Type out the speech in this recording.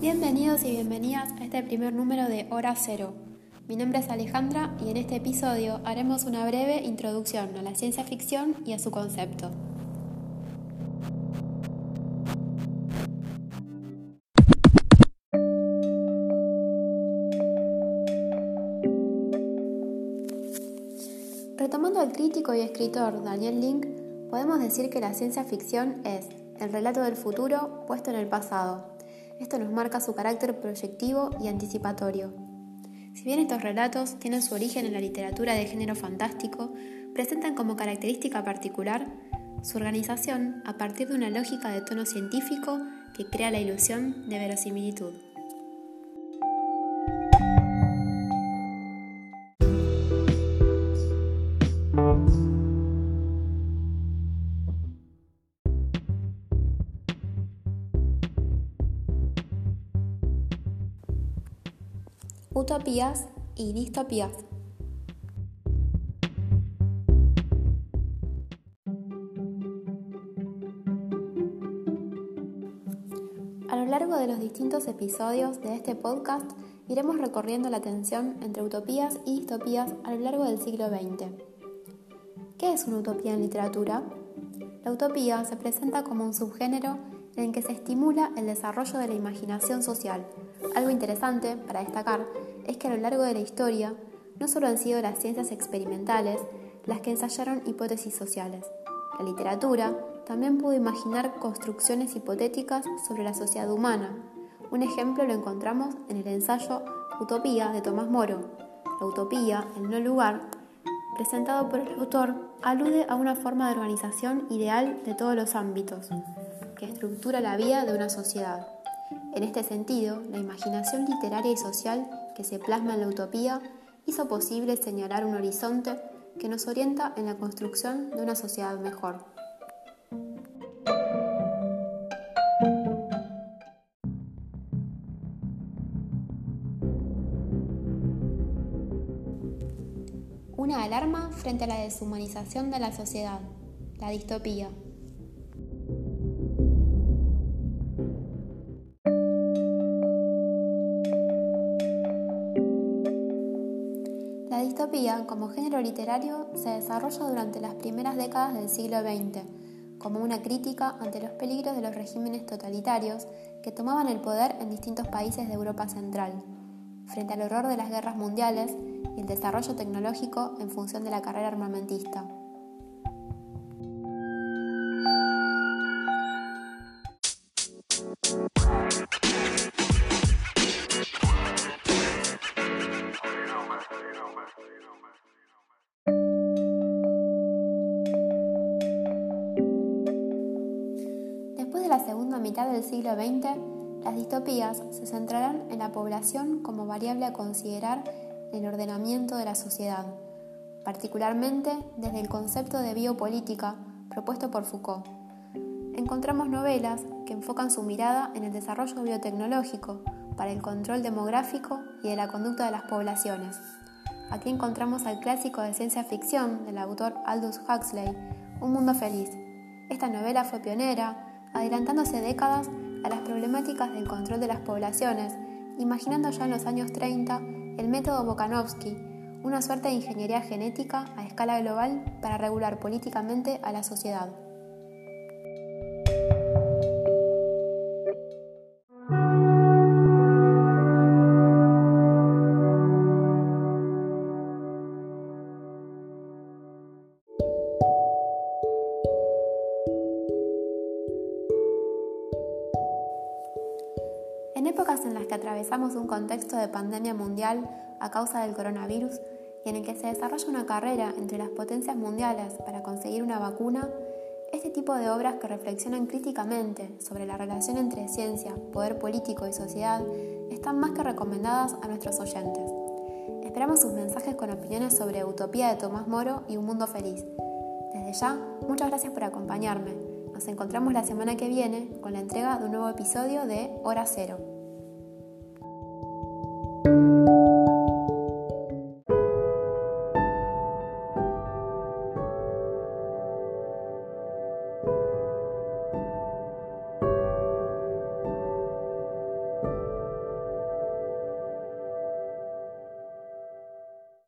Bienvenidos y bienvenidas a este primer número de Hora Cero. Mi nombre es Alejandra y en este episodio haremos una breve introducción a la ciencia ficción y a su concepto. Al crítico y escritor Daniel Link, podemos decir que la ciencia ficción es el relato del futuro puesto en el pasado. Esto nos marca su carácter proyectivo y anticipatorio. Si bien estos relatos tienen su origen en la literatura de género fantástico, presentan como característica particular su organización a partir de una lógica de tono científico que crea la ilusión de verosimilitud. Utopías y distopías. A lo largo de los distintos episodios de este podcast iremos recorriendo la tensión entre utopías y distopías a lo largo del siglo XX. ¿Qué es una utopía en literatura? La utopía se presenta como un subgénero en el que se estimula el desarrollo de la imaginación social. Algo interesante para destacar es que a lo largo de la historia no solo han sido las ciencias experimentales las que ensayaron hipótesis sociales. La literatura también pudo imaginar construcciones hipotéticas sobre la sociedad humana. Un ejemplo lo encontramos en el ensayo Utopía de Tomás Moro. La utopía, el no lugar, presentado por el autor, alude a una forma de organización ideal de todos los ámbitos, que estructura la vida de una sociedad. En este sentido, la imaginación literaria y social que se plasma en la utopía hizo posible señalar un horizonte que nos orienta en la construcción de una sociedad mejor. Una alarma frente a la deshumanización de la sociedad, la distopía. La distopía, como género literario, se desarrolla durante las primeras décadas del siglo XX, como una crítica ante los peligros de los regímenes totalitarios que tomaban el poder en distintos países de Europa Central, frente al horror de las guerras mundiales y el desarrollo tecnológico en función de la carrera armamentista. la segunda mitad del siglo XX, las distopías se centrarán en la población como variable a considerar el ordenamiento de la sociedad, particularmente desde el concepto de biopolítica propuesto por Foucault. Encontramos novelas que enfocan su mirada en el desarrollo biotecnológico para el control demográfico y de la conducta de las poblaciones. Aquí encontramos al clásico de ciencia ficción del autor Aldous Huxley, Un Mundo Feliz. Esta novela fue pionera, adelantándose décadas a las problemáticas del control de las poblaciones, imaginando ya en los años 30 el método Bokanovsky, una suerte de ingeniería genética a escala global para regular políticamente a la sociedad. Épocas en las que atravesamos un contexto de pandemia mundial a causa del coronavirus y en el que se desarrolla una carrera entre las potencias mundiales para conseguir una vacuna, este tipo de obras que reflexionan críticamente sobre la relación entre ciencia, poder político y sociedad están más que recomendadas a nuestros oyentes. Esperamos sus mensajes con opiniones sobre Utopía de Tomás Moro y Un Mundo Feliz. Desde ya, muchas gracias por acompañarme. Nos encontramos la semana que viene con la entrega de un nuevo episodio de Hora Cero.